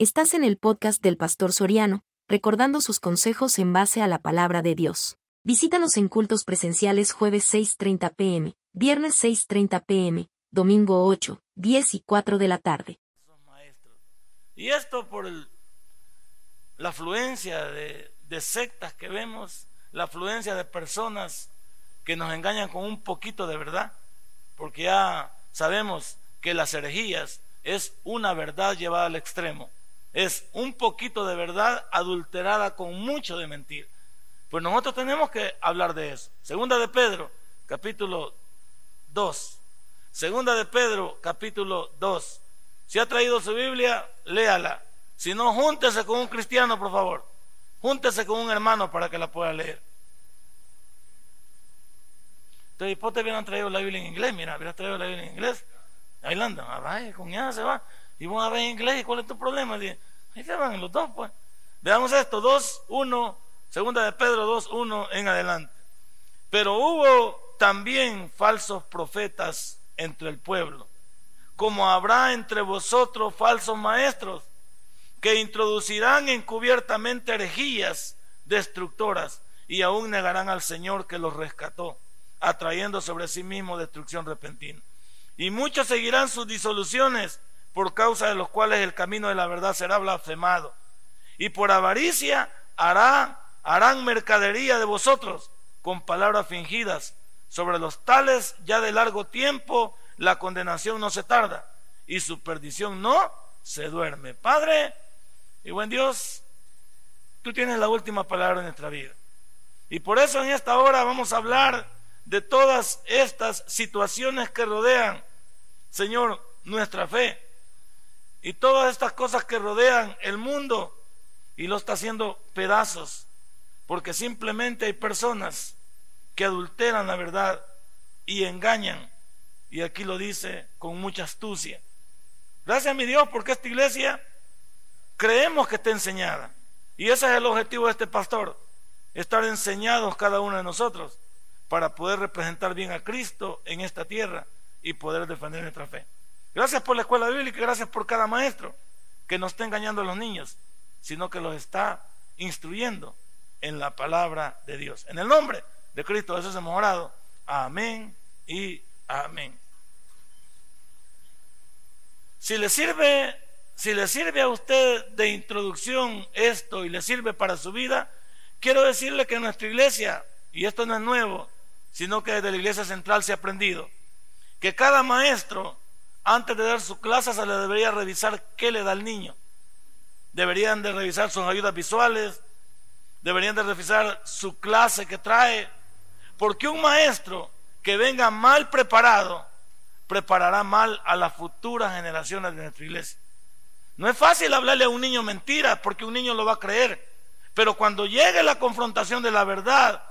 Estás en el podcast del Pastor Soriano, recordando sus consejos en base a la palabra de Dios. Visítanos en cultos presenciales jueves 6.30 pm, viernes 6.30 pm, domingo 8, 10 y 4 de la tarde. Y esto por la afluencia de, de sectas que vemos, la afluencia de personas que nos engañan con un poquito de verdad, porque ya sabemos que las herejías es una verdad llevada al extremo es un poquito de verdad adulterada con mucho de mentira. Pues nosotros tenemos que hablar de eso. Segunda de Pedro, capítulo 2. Segunda de Pedro, capítulo 2. Si ha traído su Biblia, léala. Si no, júntese con un cristiano, por favor. Júntese con un hermano para que la pueda leer. Entonces, ¿por te hubieran traído la Biblia en inglés? Mira, hubieran traído la Biblia en inglés. Ahí la andan. Ah, vaya, con ya se va. Y vamos a en inglés, ¿cuál es tu problema? ahí se van los dos, pues. Veamos esto, 2, 1, segunda de Pedro 2, 1 en adelante. Pero hubo también falsos profetas entre el pueblo, como habrá entre vosotros falsos maestros, que introducirán encubiertamente herejías destructoras y aún negarán al Señor que los rescató, atrayendo sobre sí mismo destrucción repentina. Y muchos seguirán sus disoluciones por causa de los cuales el camino de la verdad será blasfemado. Y por avaricia hará, harán mercadería de vosotros con palabras fingidas. Sobre los tales ya de largo tiempo la condenación no se tarda y su perdición no se duerme. Padre y buen Dios, tú tienes la última palabra en nuestra vida. Y por eso en esta hora vamos a hablar de todas estas situaciones que rodean, Señor, nuestra fe y todas estas cosas que rodean el mundo y lo está haciendo pedazos, porque simplemente hay personas que adulteran la verdad y engañan, y aquí lo dice con mucha astucia. Gracias a mi Dios porque esta iglesia creemos que está enseñada, y ese es el objetivo de este pastor, estar enseñados cada uno de nosotros para poder representar bien a Cristo en esta tierra y poder defender nuestra fe. Gracias por la escuela bíblica, gracias por cada maestro que no está engañando a los niños, sino que los está instruyendo en la palabra de Dios. En el nombre de Cristo Jesús hemos orado. Amén y amén. Si le sirve, si le sirve a usted de introducción esto y le sirve para su vida, quiero decirle que en nuestra iglesia, y esto no es nuevo, sino que desde la iglesia central se ha aprendido, que cada maestro antes de dar su clase se le debería revisar qué le da al niño. Deberían de revisar sus ayudas visuales, deberían de revisar su clase que trae, porque un maestro que venga mal preparado preparará mal a las futuras generaciones de nuestra iglesia. No es fácil hablarle a un niño mentiras porque un niño lo va a creer, pero cuando llegue la confrontación de la verdad,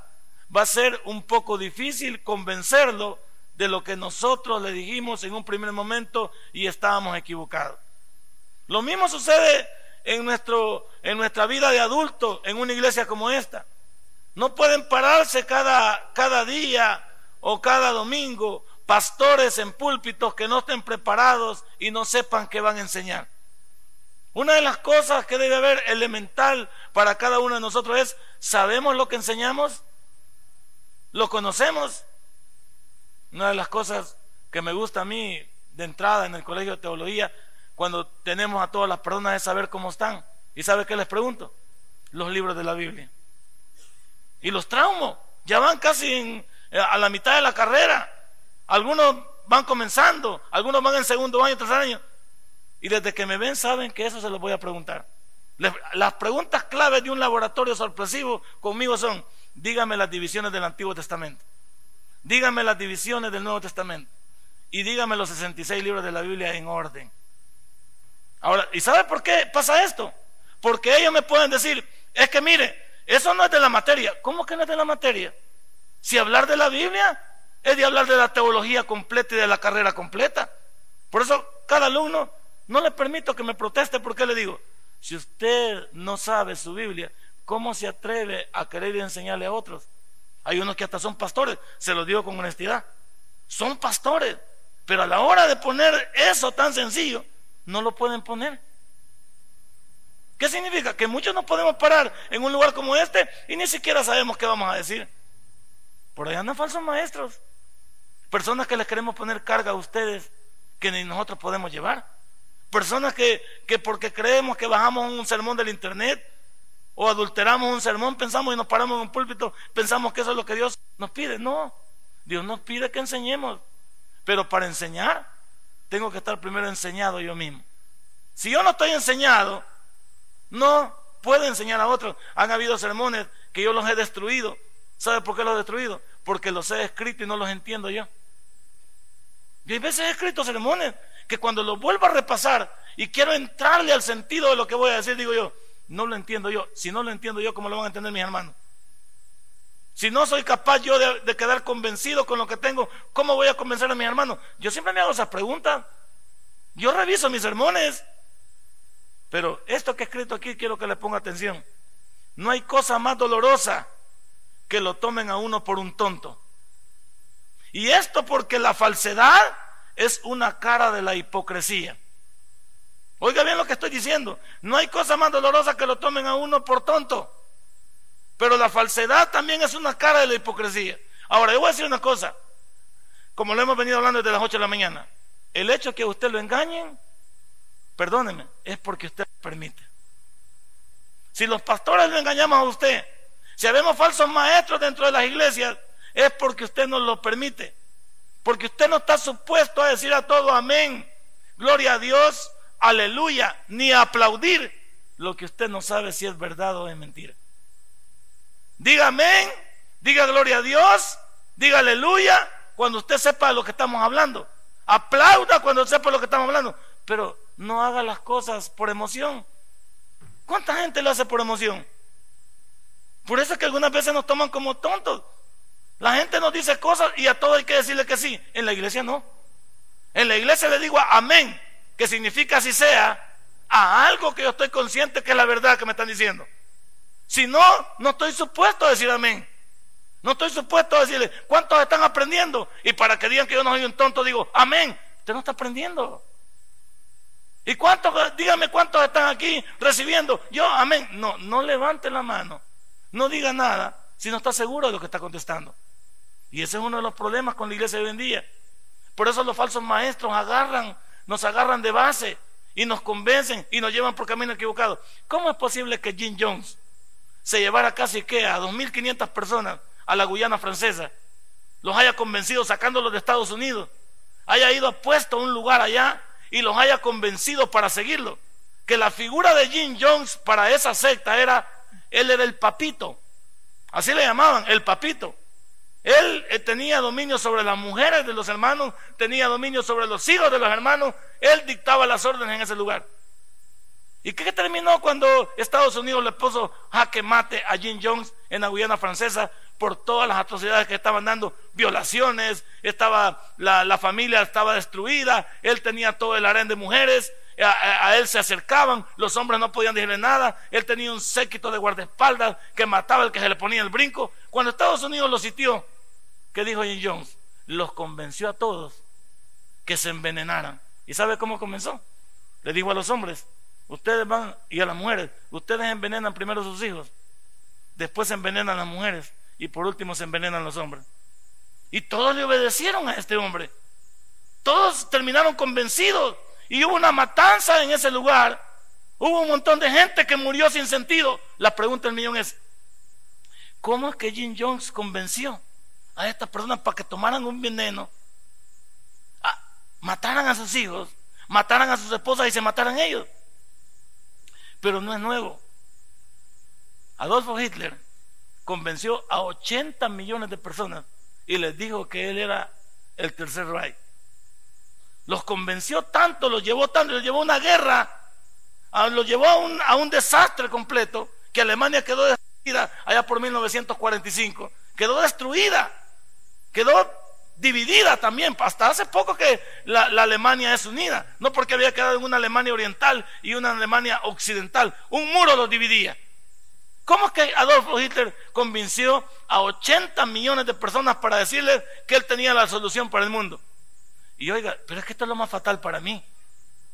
va a ser un poco difícil convencerlo de lo que nosotros le dijimos en un primer momento y estábamos equivocados. Lo mismo sucede en, nuestro, en nuestra vida de adulto en una iglesia como esta. No pueden pararse cada, cada día o cada domingo pastores en púlpitos que no estén preparados y no sepan qué van a enseñar. Una de las cosas que debe haber elemental para cada uno de nosotros es, ¿sabemos lo que enseñamos? ¿Lo conocemos? Una de las cosas que me gusta a mí de entrada en el colegio de teología, cuando tenemos a todas las personas, es saber cómo están. ¿Y sabe qué les pregunto? Los libros de la Biblia. Y los traumo. Ya van casi eh, a la mitad de la carrera. Algunos van comenzando, algunos van en segundo año, tercer año. Y desde que me ven saben que eso se los voy a preguntar. las preguntas claves de un laboratorio sorpresivo conmigo son, dígame las divisiones del Antiguo Testamento. Dígame las divisiones del Nuevo Testamento. Y dígame los 66 libros de la Biblia en orden. Ahora, ¿y sabe por qué pasa esto? Porque ellos me pueden decir, es que mire, eso no es de la materia. ¿Cómo que no es de la materia? Si hablar de la Biblia es de hablar de la teología completa y de la carrera completa. Por eso, cada alumno no le permito que me proteste porque le digo, si usted no sabe su Biblia, ¿cómo se atreve a querer enseñarle a otros? Hay unos que hasta son pastores, se lo digo con honestidad. Son pastores, pero a la hora de poner eso tan sencillo, no lo pueden poner. ¿Qué significa? Que muchos no podemos parar en un lugar como este y ni siquiera sabemos qué vamos a decir. Por ahí andan falsos maestros. Personas que les queremos poner carga a ustedes que ni nosotros podemos llevar. Personas que, que porque creemos que bajamos un sermón del internet o adulteramos un sermón, pensamos y nos paramos en un púlpito, pensamos que eso es lo que Dios nos pide. No, Dios nos pide que enseñemos. Pero para enseñar, tengo que estar primero enseñado yo mismo. Si yo no estoy enseñado, no puedo enseñar a otros. Han habido sermones que yo los he destruido. ¿Sabe por qué los he destruido? Porque los he escrito y no los entiendo yo. Y hay veces he escrito sermones que cuando los vuelvo a repasar y quiero entrarle al sentido de lo que voy a decir, digo yo, no lo entiendo yo. Si no lo entiendo yo, ¿cómo lo van a entender mis hermanos? Si no soy capaz yo de, quedar convencido con lo que tengo, ¿cómo voy a convencer a mis hermanos? Yo siempre me hago esas preguntas. Yo reviso mis sermones. Pero esto que he escrito aquí quiero que le ponga atención. No hay cosa más dolorosa que lo tomen a uno por un tonto. Y esto porque la falsedad es una cara de la hipocresía. Oiga bien lo que estoy diciendo. No hay cosa más dolorosa que lo tomen a uno por tonto. Pero la falsedad también es una cara de la hipocresía. Ahora, yo voy a decir una cosa. Como lo hemos venido hablando desde las 8 de la mañana. El hecho que a usted lo engañen perdóneme, es porque usted lo permite. Si los pastores le engañamos a usted, si habemos falsos maestros dentro de las iglesias, es porque usted nos lo permite. Porque usted no está supuesto a decir a todo amén, gloria a Dios, aleluya, ni aplaudir lo que usted no sabe si es verdad o es mentira. Diga amén, diga gloria a Dios, diga aleluya cuando usted sepa lo que estamos hablando. Aplauda cuando sepa lo que estamos hablando. Pero no haga las cosas por emoción. ¿Cuánta gente lo hace por emoción? Por eso es que algunas veces nos toman como tontos. La gente nos dice cosas y a todo hay que decirle que sí. En la iglesia no. En la iglesia le digo amén, que significa así sea, a algo que yo estoy consciente que es la verdad que me están diciendo. Si no, no estoy supuesto a decir amén. No estoy supuesto a decirle, ¿cuántos están aprendiendo? Y para que digan que yo no soy un tonto, digo, amén. Usted no está aprendiendo. ¿Y cuántos, dígame cuántos están aquí recibiendo? Yo, amén. No, no levante la mano. No diga nada si no está seguro de lo que está contestando. Y ese es uno de los problemas con la iglesia de hoy en día. Por eso los falsos maestros agarran, nos agarran de base y nos convencen y nos llevan por camino equivocado. ¿Cómo es posible que Jim Jones se llevara casi que a 2.500 personas a la Guyana francesa, los haya convencido sacándolos de Estados Unidos, haya ido puesto a un lugar allá y los haya convencido para seguirlo. Que la figura de Jim Jones para esa secta era, él era el papito. Así le llamaban, el papito. Él eh, tenía dominio sobre las mujeres de los hermanos, tenía dominio sobre los hijos de los hermanos, él dictaba las órdenes en ese lugar. ¿Y qué terminó cuando Estados Unidos le puso jaque mate a Jim Jones en la Guyana francesa por todas las atrocidades que estaban dando, violaciones, estaba la, familia estaba destruida, él tenía todo el harén de mujeres, a, él se acercaban, los hombres no podían decirle nada, él tenía un séquito de guardaespaldas que mataba al que se le ponía el brinco. Cuando Estados Unidos lo sitió, ¿qué dijo Jim Jones? Los convenció a todos que se envenenaran. ¿Y sabe cómo comenzó? Le dijo a los hombres, ustedes van, y a las mujeres, ustedes envenenan primero a sus hijos, después envenenan a las mujeres y por último se envenenan los hombres. Y todos le obedecieron a este hombre. Todos terminaron convencidos y hubo una matanza en ese lugar. Hubo un montón de gente que murió sin sentido. La pregunta del millón es, ¿cómo es que Jim Jones convenció a estas personas para que tomaran un veneno, mataran a sus hijos, mataran a sus esposas y se mataran ellos? Pero no es nuevo. Adolfo Hitler convenció a 80 millones de personas y les dijo que él era el tercer Reich. Los convenció tanto, los llevó tanto, los llevó a una guerra, los llevó a un, a un desastre completo, que Alemania quedó destruida allá por 1945. Quedó destruida, quedó dividida también. Hasta hace poco que la, Alemania es unida. No porque había quedado en una Alemania oriental y una Alemania occidental. Un muro los dividía. ¿Cómo es que Adolfo Hitler convenció a 80 millones de personas para decirles que él tenía la solución para el mundo? Y oiga, pero es que esto es lo más fatal para mí.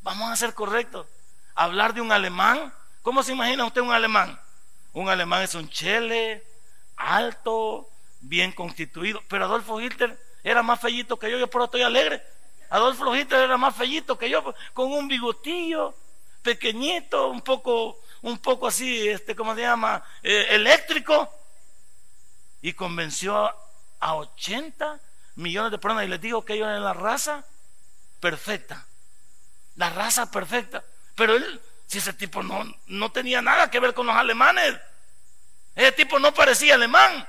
Vamos a ser correctos. Hablar de un alemán ¿Cómo se imagina usted un alemán? Un alemán es un chele, alto, bien constituido. Pero Adolfo Hitler era más fellito que yo, yo por eso estoy alegre. Adolfo Hitler era más fellito que yo, con un bigotillo pequeñito, un poco, un poco así, este, ¿cómo se llama? Eh, eléctrico. Y convenció a 80 millones de personas y les digo que ellos eran la raza perfecta. La raza perfecta. Pero él, si ese tipo no, no tenía nada que ver con los alemanes, ese tipo no parecía alemán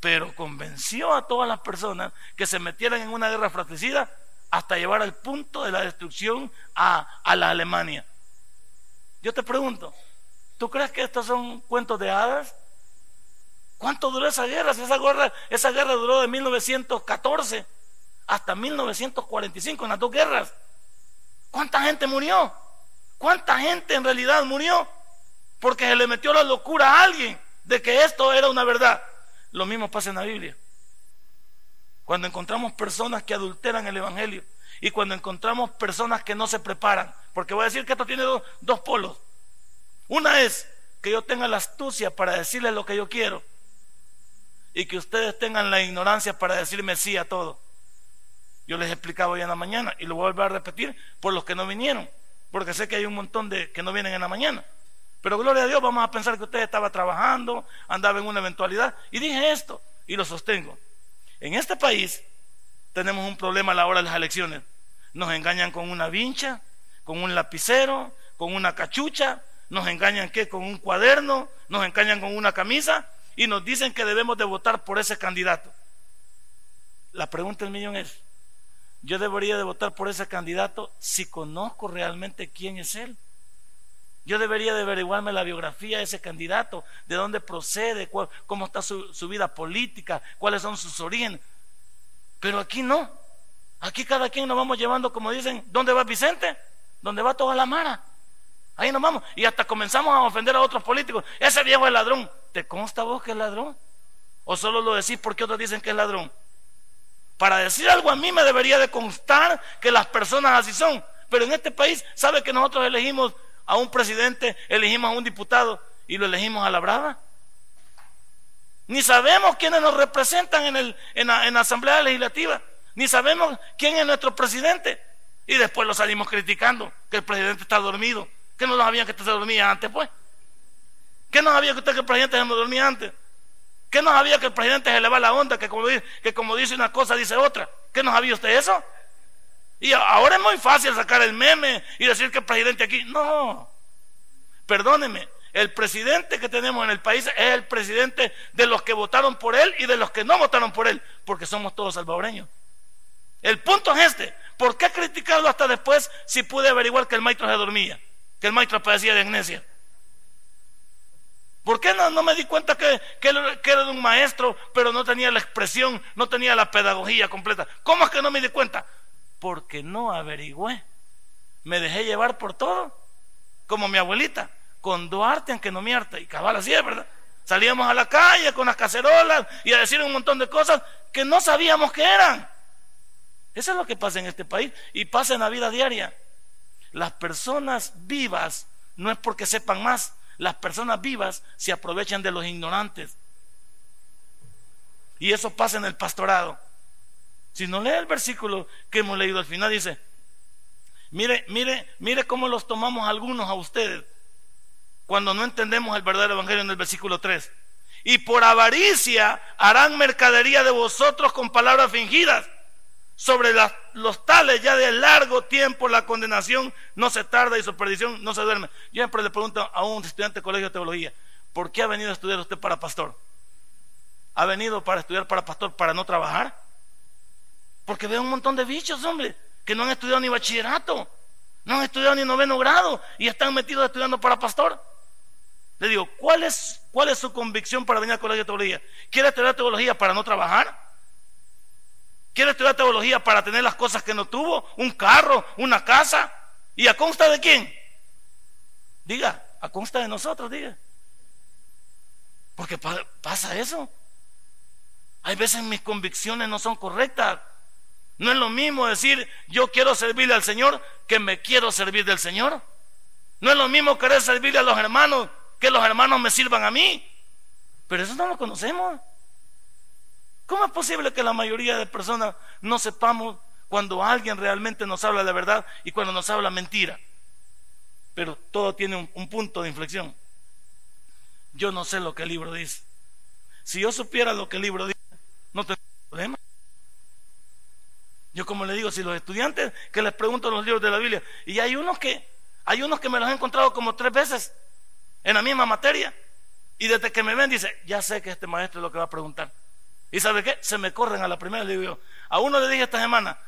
pero convenció a todas las personas que se metieran en una guerra fratricida hasta llevar al punto de la destrucción a, la Alemania. Yo te pregunto, ¿tú crees que estos son cuentos de hadas? ¿Cuánto duró esa guerra? Esa guerra, esa guerra duró de 1914 hasta 1945, en las dos guerras. ¿Cuánta gente murió? ¿Cuánta gente en realidad murió? Porque se le metió la locura a alguien de que esto era una verdad. Lo mismo pasa en la Biblia. Cuando encontramos personas que adulteran el Evangelio y cuando encontramos personas que no se preparan, porque voy a decir que esto tiene dos, polos. Una es que yo tenga la astucia para decirles lo que yo quiero y que ustedes tengan la ignorancia para decirme sí a todo. Yo les explicaba hoy en la mañana y lo voy a volver a repetir por los que no vinieron, porque sé que hay un montón de que no vienen en la mañana. Pero gloria a Dios, vamos a pensar que usted estaba trabajando, andaba en una eventualidad. Y dije esto, y lo sostengo. En este país tenemos un problema a la hora de las elecciones. Nos engañan con una vincha, con un lapicero, con una cachucha, nos engañan ¿qué? con un cuaderno, nos engañan con una camisa y nos dicen que debemos de votar por ese candidato. La pregunta del millón es, yo debería de votar por ese candidato si conozco realmente quién es él. Yo debería de averiguarme la biografía de ese candidato, de dónde procede, cómo está su, su vida política, cuáles son sus orígenes. Pero aquí no. Aquí cada quien nos vamos llevando, como dicen, ¿dónde va Vicente? ¿Dónde va toda la mara? Ahí nos vamos. Y hasta comenzamos a ofender a otros políticos. Ese viejo es ladrón. ¿Te consta vos que es ladrón? ¿O solo lo decís porque otros dicen que es ladrón? Para decir algo a mí me debería de constar que las personas así son. Pero en este país, ¿sabe que nosotros elegimos a un presidente, elegimos a un diputado y lo elegimos a la brava. Ni sabemos quiénes nos representan en, el, en, la, Asamblea Legislativa. Ni sabemos quién es nuestro presidente. Y después lo salimos criticando, que el presidente está dormido. ¿Qué no sabían que usted se dormía antes, pues? ¿Qué no sabía que usted que el presidente se dormía antes? ¿Qué no sabía que el presidente se le va la onda, que como, que como dice una cosa, dice otra? ¿Qué no sabía usted eso? Y ahora es muy fácil sacar el meme y decir que el presidente aquí. No, perdóneme, el presidente que tenemos en el país es el presidente de los que votaron por él y de los que no votaron por él, porque somos todos salvadoreños. El punto es este, ¿por qué criticarlo hasta después si pude averiguar que el maestro se dormía, que el maestro padecía de amnesia? ¿Por qué no, me di cuenta que, que, que, era un maestro, pero no tenía la expresión, no tenía la pedagogía completa? ¿Cómo es que no me di cuenta? Porque no averigüé. Me dejé llevar por todo, como mi abuelita, con Duarte aunque no miarta, y cabal así es, ¿verdad? Salíamos a la calle con las cacerolas y a decir un montón de cosas que no sabíamos que eran. Eso es lo que pasa en este país y pasa en la vida diaria. Las personas vivas no es porque sepan más, las personas vivas se aprovechan de los ignorantes. Y eso pasa en el pastorado. Si no lee el versículo que hemos leído al final, dice, mire, mire, mire cómo los tomamos algunos a ustedes cuando no entendemos el verdadero evangelio en el versículo 3. Y por avaricia harán mercadería de vosotros con palabras fingidas. Sobre los tales ya de largo tiempo la condenación no se tarda y su perdición no se duerme. Yo siempre le pregunto a un estudiante de colegio de teología, ¿por qué ha venido a estudiar usted para pastor? ¿Ha venido para estudiar para pastor para no trabajar? Porque veo un montón de bichos, hombre, que no han estudiado ni bachillerato, no han estudiado ni noveno grado y están metidos estudiando para pastor. Le digo, ¿cuál es, su convicción para venir al colegio de teología? ¿Quiere estudiar teología para no trabajar? ¿Quiere estudiar teología para tener las cosas que no tuvo? ¿Un carro? ¿Una casa? ¿Y a consta de quién? Diga, a consta de nosotros, diga. Porque pasa eso. Hay veces mis convicciones no son correctas. No es lo mismo decir yo quiero servirle al Señor que me quiero servir del Señor. No es lo mismo querer servirle a los hermanos que los hermanos me sirvan a mí. Pero eso no lo conocemos. ¿Cómo es posible que la mayoría de personas no sepamos cuando alguien realmente nos habla de verdad y cuando nos habla mentira? Pero todo tiene un, punto de inflexión. Yo no sé lo que el libro dice. Si yo supiera lo que el libro dice, no tendría problema. Yo como le digo, si los estudiantes que les pregunto los libros de la Biblia, y hay unos que, hay unos que me los he encontrado como tres veces en la misma materia, y desde que me ven dice, ya sé que este maestro es lo que va a preguntar. ¿Y sabe qué? Se me corren a la primera, le digo yo. A uno le dije esta semana,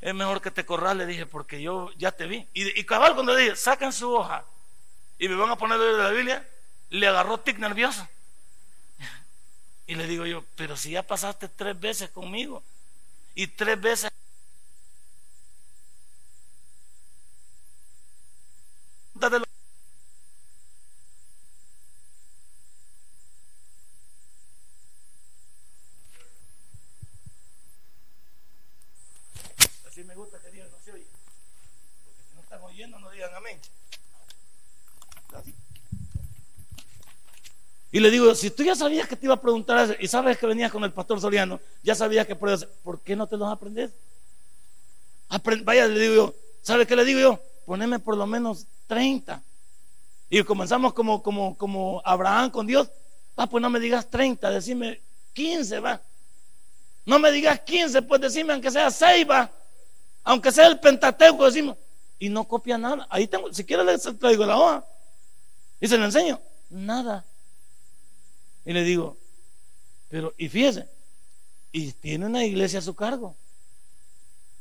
es mejor que te corras, le dije, porque yo ya te vi. Y, cabal cuando le dije, saquen su hoja y me van a poner de la Biblia, le agarró tic nervioso. Y le digo yo, pero si ya pasaste tres veces conmigo y tres veces Y le digo, si tú ya sabías que te iba a preguntar y sabes que venías con el pastor Soriano, ya sabías que podías, ¿por qué no te los aprendes? vaya, le digo yo, ¿sabe qué le digo yo? Poneme por lo menos 30. Y comenzamos como, como, como Abraham con Dios. Va, pues no me digas 30, decime 15, va. No me digas 15, pues decime aunque sea 6, va. Aunque sea el Pentateuco, decimos. Y no copia nada. Ahí tengo, si quiere le traigo la hoja. Y se le enseño. Nada. Y le digo, pero, y fíjese, y tiene una iglesia a su cargo.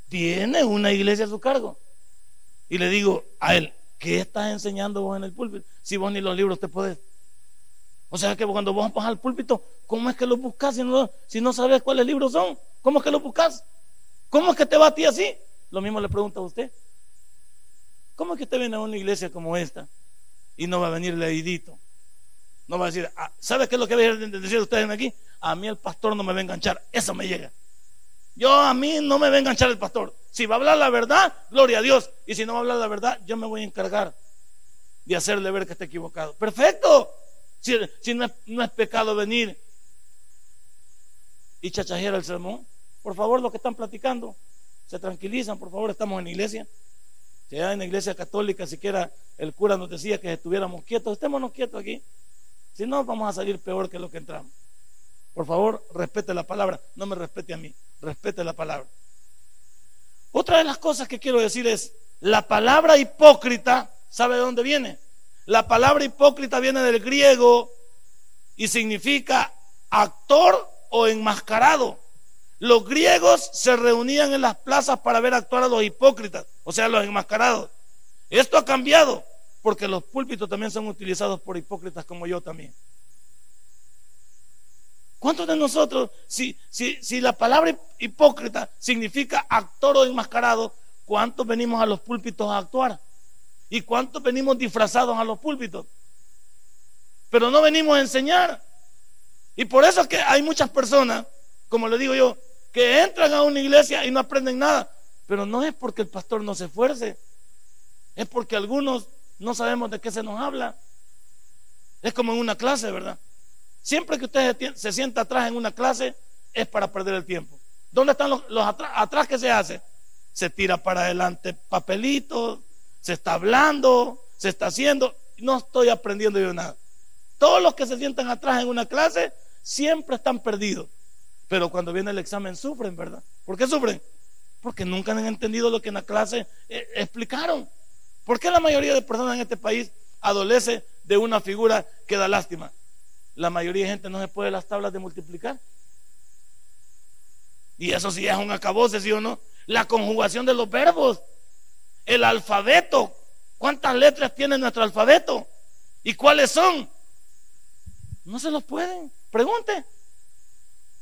Tiene una iglesia a su cargo. Y le digo a él, ¿qué estás enseñando vos en el púlpito? Si vos ni los libros te podés. O sea que cuando vos vas al púlpito, ¿cómo es que lo buscas si no, si no sabes cuáles libros son? ¿Cómo es que lo buscas? ¿Cómo es que te va a ti así? Lo mismo le pregunta a usted. ¿Cómo es que usted viene a una iglesia como esta y no va a venir leidito? No va a decir, ah, ¿sabe qué es lo que decir ustedes aquí? A mí el pastor no me va a enganchar, eso me llega. Yo a mí no me va a enganchar el pastor. Si va a hablar la verdad, gloria a Dios. Y si no va a hablar la verdad, yo me voy a encargar de hacerle ver que está equivocado. Perfecto. Si, no, es, pecado venir y chachajear el sermón, por favor, los que están platicando, se tranquilizan, por favor, estamos en iglesia. Si hay en la iglesia católica, siquiera el cura nos decía que estuviéramos quietos, estémonos quietos aquí. Si no, vamos a salir peor que lo que entramos. Por favor, respete la palabra. No me respete a mí, respete la palabra. Otra de las cosas que quiero decir es, la palabra hipócrita, ¿sabe de dónde viene? La palabra hipócrita viene del griego y significa actor o enmascarado. Los griegos se reunían en las plazas para ver actuar a los hipócritas, o sea, los enmascarados. Esto ha cambiado. Porque los púlpitos también son utilizados por hipócritas como yo también. ¿Cuántos de nosotros, si, si, si la palabra hipócrita significa actor o enmascarado, cuántos venimos a los púlpitos a actuar? ¿Y cuántos venimos disfrazados a los púlpitos? Pero no venimos a enseñar. Y por eso es que hay muchas personas, como le digo yo, que entran a una iglesia y no aprenden nada. Pero no es porque el pastor no se esfuerce, es porque algunos no sabemos de qué se nos habla. Es como en una clase, ¿verdad? Siempre que usted se sienta atrás en una clase es para perder el tiempo. ¿Dónde están los, atrás? ¿Atrás qué se hace? Se tira para adelante papelitos, se está hablando, se está haciendo. No estoy aprendiendo yo nada. Todos los que se sientan atrás en una clase siempre están perdidos. Pero cuando viene el examen sufren, ¿verdad? ¿Por qué sufren? Porque nunca han entendido lo que en la clase eh, explicaron. ¿Por qué la mayoría de personas en este país adolece de una figura que da lástima? La mayoría de gente no se puede las tablas de multiplicar. Y eso sí es un acabose, ¿sí o no? La conjugación de los verbos, el alfabeto. ¿Cuántas letras tiene nuestro alfabeto? ¿Y cuáles son? No se los pueden. Pregunte.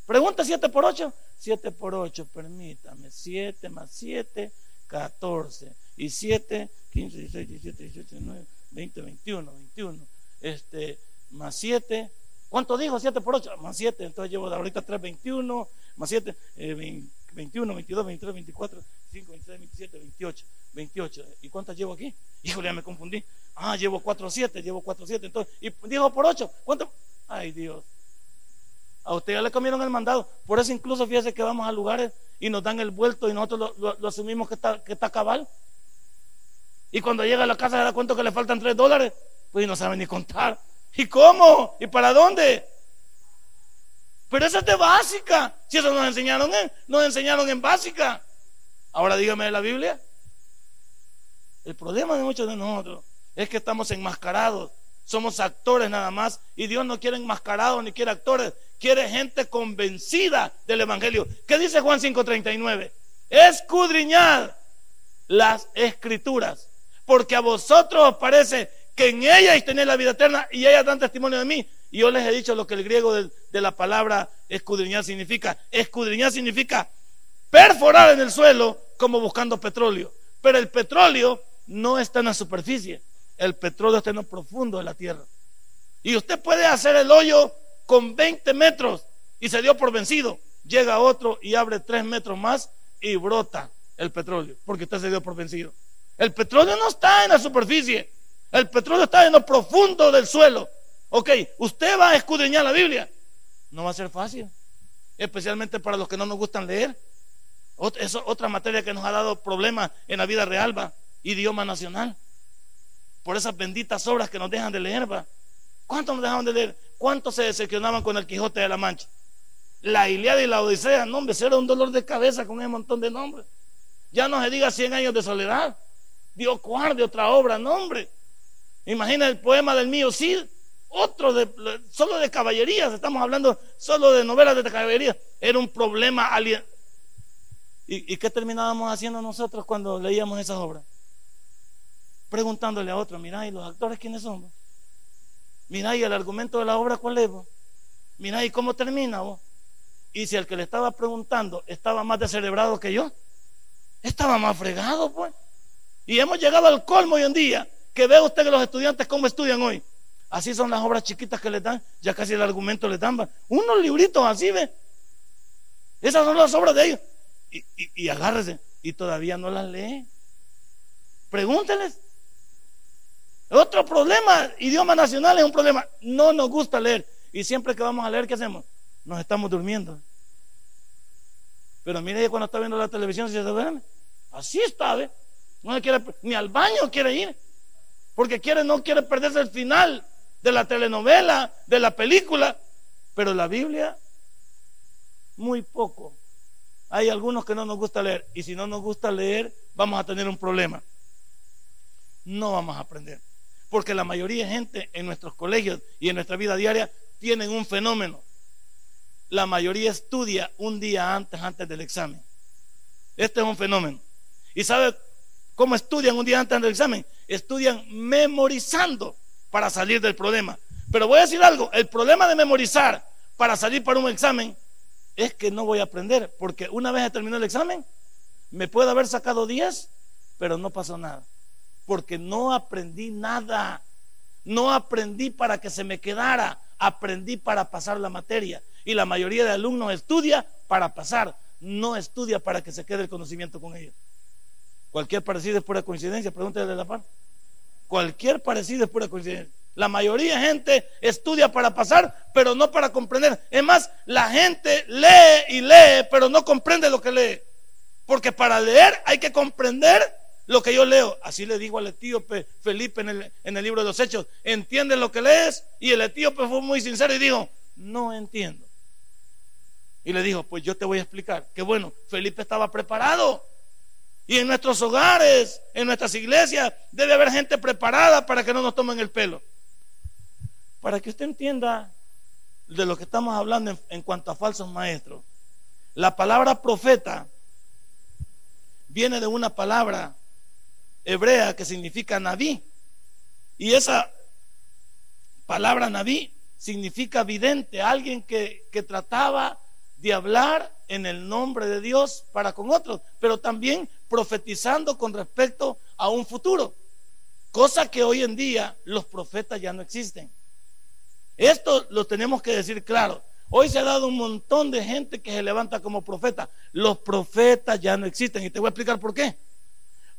Pregunta 7 por 8. 7 por 8, permítame. 7 más 7, 14. Y 7 15, 16, 17, 18, 19, 20, 21, 21. Este, más 7. ¿Cuánto dijo? 7 por 8. Más 7. Entonces llevo de ahorita 3, 21. Más 7, eh, 21, 22, 23, 24, 25, 26, 27. 27, 28, 28. ¿Y cuántas llevo aquí? Híjole, ya me confundí. Ah, llevo 4, 7, llevo 4, 7. Entonces, y dijo por 8. ¿Cuánto? Ay, Dios. A usted ya le comieron el mandado. Por eso incluso fíjese que vamos a lugares y nos dan el vuelto y nosotros lo, asumimos que está, que está cabal. Y cuando llega a la casa se da cuenta que le faltan 3 dólares. Pues no sabe ni contar. ¿Y cómo? ¿Y para dónde? Pero esa es de básica. Si eso nos enseñaron en, nos enseñaron en básica. Ahora dígame de la Biblia. El problema de muchos de nosotros es que estamos enmascarados. Somos actores nada más. Y Dios no quiere enmascarados ni quiere actores. Quiere gente convencida del Evangelio. ¿Qué dice Juan 5:39? Escudriñad las escrituras. Porque a vosotros os parece que en ellas tenéis la vida eterna y ellas dan testimonio de mí. Y yo les he dicho lo que el griego de, la palabra escudriñar significa. Escudriñar significa perforar en el suelo como buscando petróleo. Pero el petróleo no está en la superficie. El petróleo está en lo profundo de la tierra. Y usted puede hacer el hoyo con 20 metros y se dio por vencido. Llega otro y abre 3 metros más y brota el petróleo, porque usted se dio por vencido. El petróleo no está en la superficie, el petróleo está en lo profundo del suelo. Ok, usted va a escudriñar la Biblia. No va a ser fácil, especialmente para los que no nos gustan leer. Es otra materia que nos ha dado problemas en la vida real, va, idioma nacional. Por esas benditas obras que nos dejan de leer, va. ¿Cuántos nos dejaron de leer? ¿Cuántos se decepcionaban con el Quijote de la Mancha? La Iliada y la Odisea, no, hombre, era un dolor de cabeza con ese montón de nombres. Ya no se diga 100 años de soledad. Dios guarde otra obra, nombre. Imagina el poema del mío Cid, otro de, solo de caballerías, estamos hablando solo de novelas de caballerías. Era un problema alien. ¿Y, qué terminábamos haciendo nosotros cuando leíamos esas obras? Preguntándole a otro, mira, ¿y los actores quiénes son? Mira, ¿y el argumento de la obra cuál es? Mira, ¿y cómo termina? Vos? Y si el que le estaba preguntando estaba más descerebrado que yo, estaba más fregado, pues. Y hemos llegado al colmo hoy en día, que ve usted que los estudiantes cómo estudian hoy. Así son las obras chiquitas que les dan, ya casi el argumento les dan. Unos libritos así, ve. Esas son las obras de ellos. Y, agárrese, y todavía no las lee. Pregúnteles. Otro problema, idioma nacional es un problema. No nos gusta leer. Y siempre que vamos a leer, ¿qué hacemos? Nos estamos durmiendo. Pero mire cuando está viendo la televisión, si se duerme. Así está, ¿ve? No quiere, ni al baño quiere ir. Porque quiere, no quiere perderse el final de la telenovela, de la película. Pero la Biblia, muy poco. Hay algunos que no nos gusta leer. Y si no nos gusta leer, vamos a tener un problema. No vamos a aprender. Porque la mayoría de gente en nuestros colegios y en nuestra vida diaria tienen un fenómeno. La mayoría estudia un día antes, antes del examen. Este es un fenómeno. ¿Y sabe cómo estudian un día antes del examen? Estudian memorizando para salir del problema. Pero voy a decir algo, el problema de memorizar para salir para un examen es que no voy a aprender, porque una vez terminado el examen, me puede haber sacado 10, pero no pasó nada, porque no aprendí nada, no aprendí para que se me quedara, aprendí para pasar la materia. Y la mayoría de alumnos estudia para pasar, no estudia para que se quede el conocimiento con ellos. Cualquier parecido es pura coincidencia, pregúntale de la par. Cualquier parecido es pura coincidencia. La mayoría de gente estudia para pasar, pero no para comprender. Es más, la gente lee y lee, pero no comprende lo que lee. Porque para leer hay que comprender lo que yo leo. Así le digo al etíope Felipe en el, en el libro de los Hechos. ¿Entiendes lo que lees? Y el etíope fue muy sincero y dijo, no entiendo. Y le dijo, pues yo te voy a explicar. Que bueno, Felipe estaba preparado. Y en nuestros hogares, en nuestras iglesias, debe haber gente preparada para que no nos tomen el pelo. Para que usted entienda de lo que estamos hablando en, cuanto a falsos maestros. La palabra profeta viene de una palabra hebrea que significa naví. Y esa palabra naví significa vidente, alguien que, que trataba de hablar en el nombre de Dios para con otros, pero también profetizando con respecto a un futuro, cosa que hoy en día los profetas ya no existen. Esto lo tenemos que decir claro. Hoy se ha dado un montón de gente que se levanta como profeta. Los profetas ya no existen y te voy a explicar por qué.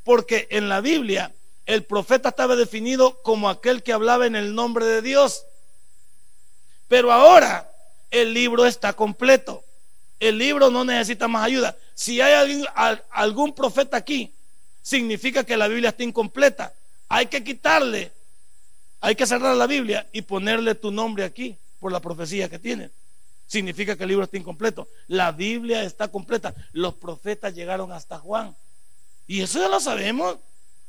Porque en la Biblia el profeta estaba definido como aquel que hablaba en el nombre de Dios. Pero ahora el libro está completo. El libro no necesita más ayuda. Si hay algún, profeta aquí, significa que la Biblia está incompleta. Hay que quitarle, hay que cerrar la Biblia y ponerle tu nombre aquí por la profecía que tiene. Significa que el libro está incompleto. La Biblia está completa. Los profetas llegaron hasta Juan. Y eso ya lo sabemos.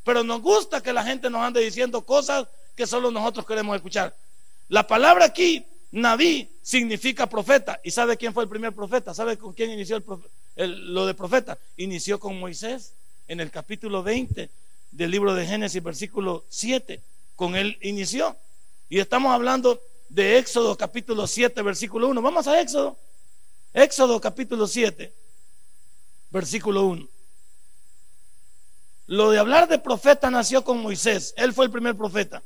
Pero nos gusta que la gente nos ande diciendo cosas que solo nosotros queremos escuchar. La palabra aquí, Naví, significa profeta. ¿Y sabe quién fue el primer profeta? ¿Sabe con quién inició lo de profeta? Inició con Moisés en el capítulo 20 del libro de Génesis, versículo 7. Con él inició. Y estamos hablando de Éxodo capítulo 7, versículo 1. Vamos a Éxodo. Éxodo capítulo 7, versículo 1. Lo de hablar de profeta nació con Moisés. Él fue el primer profeta.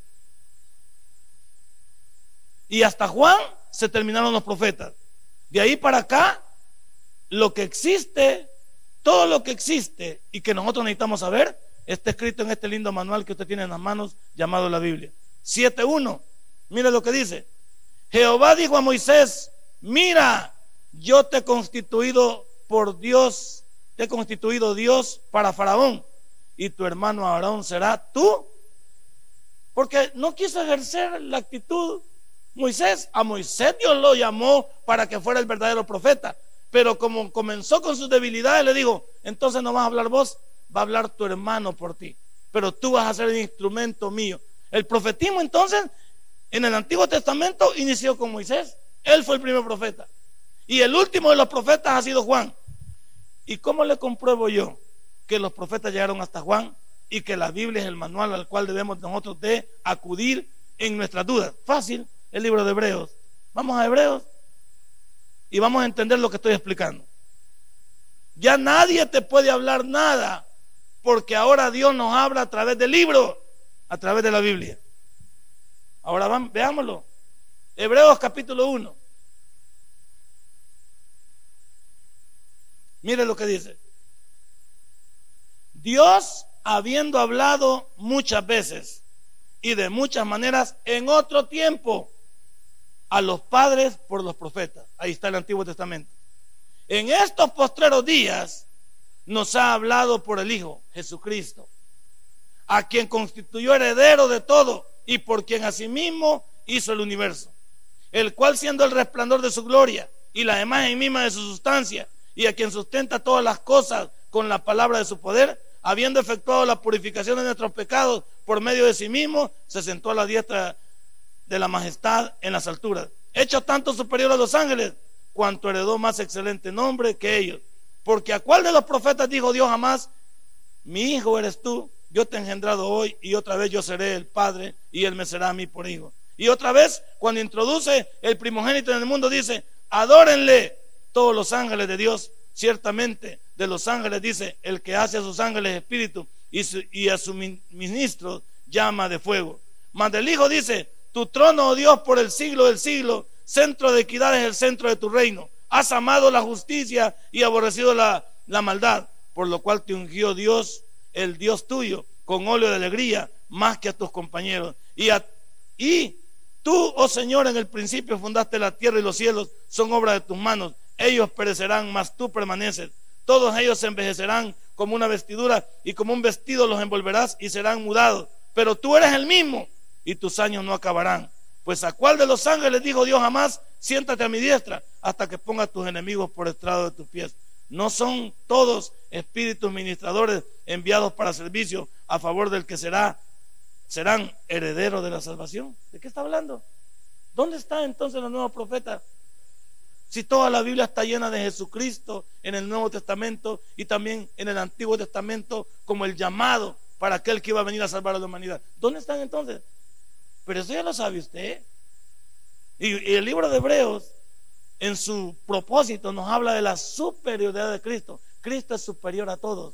Y hasta Juan se terminaron los profetas. De ahí para acá, lo que existe, todo lo que existe y que nosotros necesitamos saber, está escrito en este lindo manual que usted tiene en las manos llamado la Biblia. 7.1. Mire lo que dice. Jehová dijo a Moisés, mira, yo te he constituido por Dios, te he constituido Dios para Faraón y tu hermano Aarón será tú. Porque no quiso ejercer la actitud Moisés. A Moisés Dios lo llamó para que fuera el verdadero profeta. Pero como comenzó con sus debilidades, le dijo, entonces no vas a hablar vos, va a hablar tu hermano por ti. Pero tú vas a ser el instrumento mío. El profetismo entonces en el Antiguo Testamento inició con Moisés. Él fue el primer profeta. Y el último de los profetas ha sido Juan. ¿Y cómo le compruebo yo? que los profetas llegaron hasta Juan y que la Biblia es el manual al cual debemos nosotros de acudir en nuestras dudas. Fácil, el libro de Hebreos. Vamos a Hebreos y vamos a entender lo que estoy explicando. Ya nadie te puede hablar nada porque ahora Dios nos habla a través del libro, a través de la Biblia. Ahora vamos, veámoslo. Hebreos capítulo 1. Mire lo que dice. Dios, habiendo hablado muchas veces y de muchas maneras en otro tiempo a los padres por los profetas. Ahí está el Antiguo Testamento. En estos postreros días nos ha hablado por el Hijo, Jesucristo, a quien constituyó heredero de todo y por quien asimismo hizo el universo, el cual siendo el resplandor de su gloria y la imagen misma de su sustancia, y a quien sustenta todas las cosas con la palabra de su poder, habiendo efectuado la purificación de nuestros pecados por medio de sí mismo, se sentó a la diestra de la majestad en las alturas, hecho tanto superior a los ángeles, cuanto heredó más excelente nombre que ellos. Porque a cuál de los profetas dijo Dios jamás, mi hijo eres tú, yo te he engendrado hoy y otra vez yo seré el Padre y él me será a mí por hijo. Y otra vez, cuando introduce el primogénito en el mundo, dice, adórenle todos los ángeles de Dios, ciertamente de los ángeles dice, el que hace a sus ángeles espíritu y, a sus ministros llama de fuego. Mas del Hijo dice, tu trono, oh Dios, por el siglo del siglo, centro de equidad es el centro de tu reino. Has amado la justicia y aborrecido la, la maldad, por lo cual te ungió Dios, el Dios tuyo, con óleo de alegría, más que a tus compañeros. Y, y tú, oh Señor, en el principio fundaste la tierra y los cielos, son obra de tus manos. Ellos perecerán, mas tú permaneces todos ellos se envejecerán como una vestidura y como un vestido los envolverás y serán mudados. Pero tú eres el mismo y tus años no acabarán. Pues a cuál de los ángeles dijo Dios jamás, siéntate a mi diestra hasta que ponga tus enemigos por estrado de tus pies. No son todos espíritus ministradores enviados para servicio a favor del que será, serán herederos de la salvación. ¿De qué está hablando? ¿Dónde está entonces los nuevos profetas? Si toda la Biblia está llena de Jesucristo en el Nuevo Testamento y también en el Antiguo Testamento como el llamado para aquel que iba a venir a salvar a la humanidad. ¿Dónde están entonces? Pero eso ya lo sabe usted. Y, el libro de Hebreos, en su propósito, nos habla de la superioridad de Cristo. Cristo es superior a todos.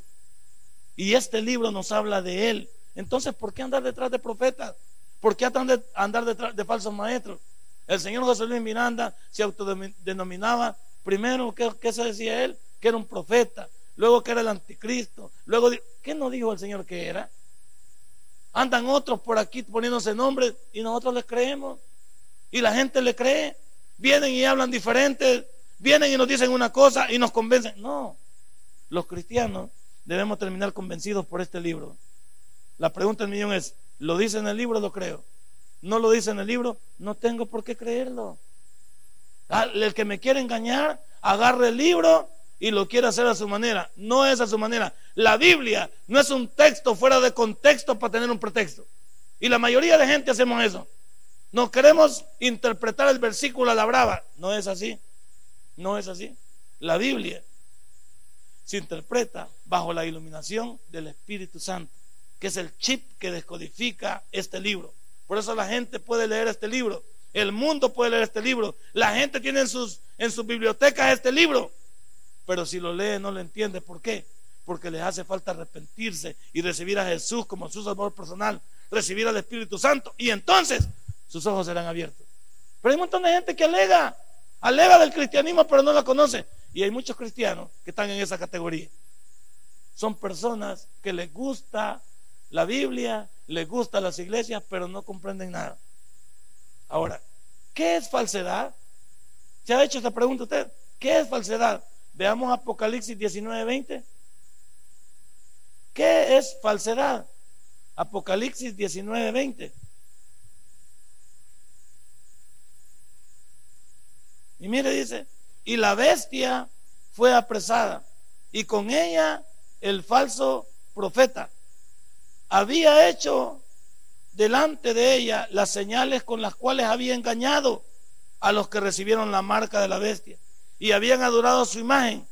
Y este libro nos habla de Él. Entonces, ¿por qué andar detrás de profetas? ¿Por qué andar detrás de falsos maestros? El señor José Luis Miranda se autodenominaba, primero, ¿qué, se decía él? Que era un profeta. luego que era el anticristo, luego, ¿qué nos dijo el Señor que era? Andan otros por aquí poniéndose nombres y nosotros les creemos. Y la gente le cree. Vienen y hablan diferente. Vienen y nos dicen una cosa y nos convencen. No, los cristianos debemos terminar convencidos por este libro. La pregunta del millón es, ¿lo dice en el libro? Lo creo. ¿No lo dice en el libro? No tengo por qué creerlo. Ah, el que me quiere engañar, agarre el libro y lo quiere hacer a su manera. No es a su manera. La Biblia no es un texto fuera de contexto para tener un pretexto. Y la mayoría de gente hacemos eso. No queremos interpretar el versículo a la brava. No es así. No es así. La Biblia se interpreta bajo la iluminación del Espíritu Santo, que es el chip que descodifica este libro. Por eso la gente puede leer este libro. El mundo puede leer este libro. La gente tiene en sus, en sus bibliotecas este libro. Pero si lo lee no lo entiende. ¿Por qué? Porque les hace falta arrepentirse y recibir a Jesús como su salvador personal, recibir al Espíritu Santo. Y entonces sus ojos serán abiertos. Pero hay un montón de gente que alega, alega del cristianismo, pero no la conoce. Y hay muchos cristianos que están en esa categoría. Son personas que les gusta la Biblia, les gusta las iglesias, pero no comprenden nada. Ahora, ¿qué es falsedad? ¿Se ha hecho esta pregunta usted? ¿Qué es falsedad? Veamos Apocalipsis 19:20. ¿Qué es falsedad? Apocalipsis 19:20. Y mire, dice, y la bestia fue apresada, y con ella el falso profeta. Había hecho delante de ella las señales con las cuales había engañado a los que recibieron la marca de la bestia y habían adorado su imagen.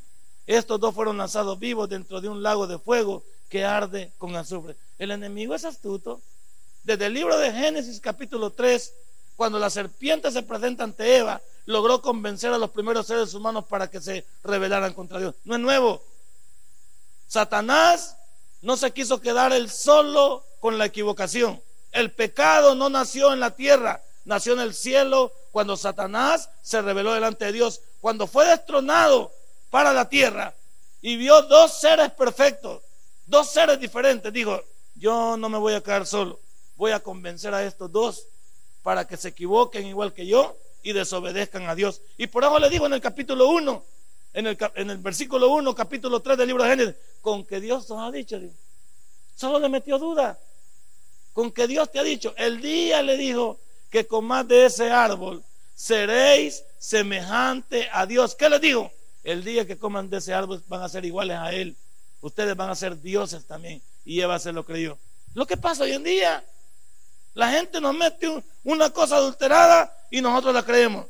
Estos dos fueron lanzados vivos dentro de un lago de fuego que arde con azufre. El enemigo es astuto. Desde el libro de Génesis capítulo 3, cuando la serpiente se presenta ante Eva, logró convencer a los primeros seres humanos para que se rebelaran contra Dios. No es nuevo. Satanás no se quiso quedar él solo con la equivocación. El pecado no nació en la tierra, nació en el cielo cuando Satanás se rebeló delante de Dios. Cuando fue destronado para la tierra y vio dos seres perfectos, dos seres diferentes, dijo, yo no me voy a quedar solo, voy a convencer a estos dos para que se equivoquen igual que yo y desobedezcan a Dios. Y por eso le digo en el capítulo 1, en el, en el versículo 1, capítulo 3 del libro de Génesis, con que Dios nos ha dicho, solo le metió duda, con que Dios te ha dicho, el día le dijo que con más de ese árbol seréis semejante a Dios. ¿Qué les digo? El día que coman de ese árbol van a ser iguales a Él. Ustedes van a ser dioses también. Y Eva se lo creyó. Lo que pasa hoy en día, la gente nos mete una cosa adulterada y nosotros la creemos.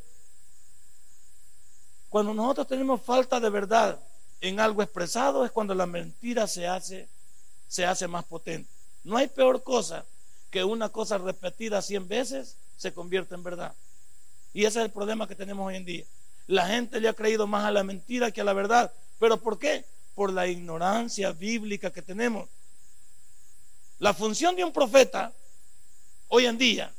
Cuando nosotros tenemos falta de verdad en algo expresado es cuando la mentira se hace, se hace más potente. No hay peor cosa que una cosa repetida cien veces se convierta en verdad. Y ese es el problema que tenemos hoy en día. La gente le ha creído más a la mentira que a la verdad. ¿Pero por qué? Por la ignorancia bíblica que tenemos. La función de un profeta hoy en día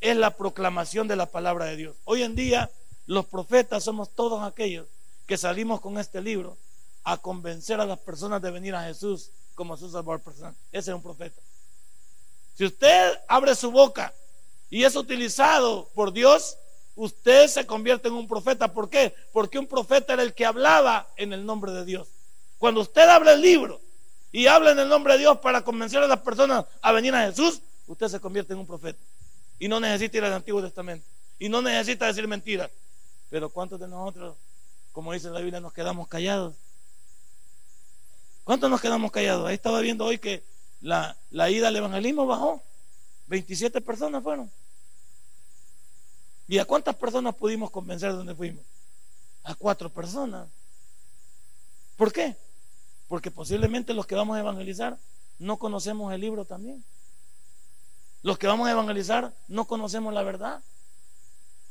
es la proclamación de la palabra de Dios. Hoy en día los profetas somos todos aquellos que salimos con este libro a convencer a las personas de venir a Jesús como su salvador personal. Ese es un profeta. Si usted abre su boca y es utilizado por Dios, usted se convierte en un profeta. ¿Por qué? Porque un profeta era el que hablaba en el nombre de Dios. Cuando usted abre el libro y habla en el nombre de Dios para convencer a las personas a venir a Jesús, usted se convierte en un profeta. Y no necesita ir al Antiguo Testamento. Y no necesita decir mentiras. Pero ¿cuántos de nosotros, como dice la Biblia, nos quedamos callados? ¿Cuántos nos quedamos callados? Ahí estaba viendo hoy que la, ida al evangelismo bajó. 27 personas fueron. ¿Y a cuántas personas pudimos convencer de donde fuimos? A cuatro personas. ¿Por qué? Porque posiblemente los que vamos a evangelizar no conocemos el libro también. Los que vamos a evangelizar no conocemos la verdad.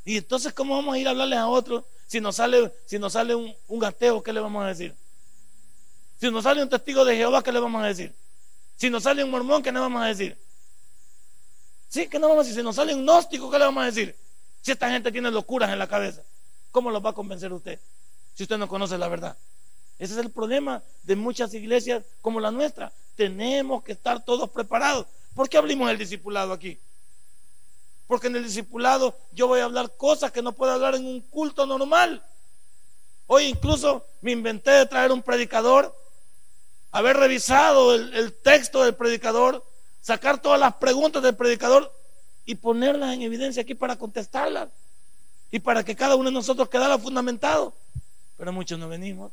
Y entonces, ¿cómo vamos a ir a hablarles a otros si nos sale, si nos sale un, un ateo, qué le vamos a decir? Si nos sale un testigo de Jehová, ¿qué le vamos a decir? Si nos sale un mormón, ¿qué le vamos a decir? Sí, ¿qué no vamos a decir? Si nos sale un gnóstico, ¿qué le vamos a decir? Si esta gente tiene locuras en la cabeza, ¿cómo los va a convencer usted? Si usted no conoce la verdad. Ese es el problema de muchas iglesias como la nuestra. Tenemos que estar todos preparados. ¿Por qué abrimos el discipulado aquí? Porque en el discipulado yo voy a hablar cosas que no puedo hablar en un culto normal. Hoy incluso me inventé de traer un predicador, haber revisado el, texto del predicador, sacar todas las preguntas del predicador y ponerlas en evidencia aquí para contestarlas y para que cada uno de nosotros quedara fundamentado. Pero muchos no venimos.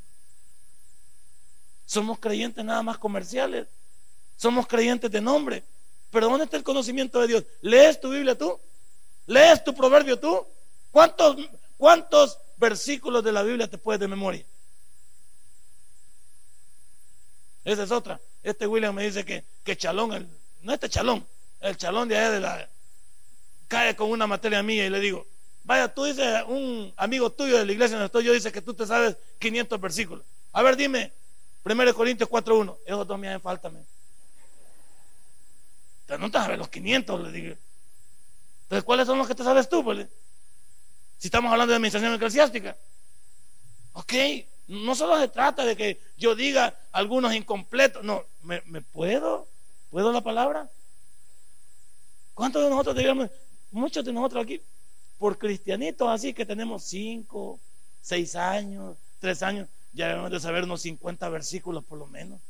Somos creyentes nada más comerciales. Somos creyentes de nombre. Pero ¿dónde está el conocimiento de Dios? ¿Lees tu Biblia tú? ¿Lees tu proverbio tú? ¿Cuántos, cuántos versículos de la Biblia te puedes de memoria? Esa es otra. Este William me dice que, que Chalón, no este Chalón, el Chalón de allá de la... cae con una materia mía y le digo, vaya, tú dices, un amigo tuyo de la iglesia donde estoy yo dice que tú te sabes 500 versículos. A ver, dime, 1 Corintios 4.1, esos dos me hacen falta. Me. Entonces no te sabes los 500, le digo. Entonces, ¿cuáles son los que te sabes tú? Pues? Si estamos hablando de administración eclesiástica. Ok, no solo se trata de que yo diga algunos incompletos. No, ¿me, puedo? ¿Puedo la palabra? ¿Cuántos de nosotros digamos? Muchos de nosotros aquí, por cristianitos así que tenemos 5, 6 años, 3 años, ya debemos de saber unos 50 versículos por lo menos.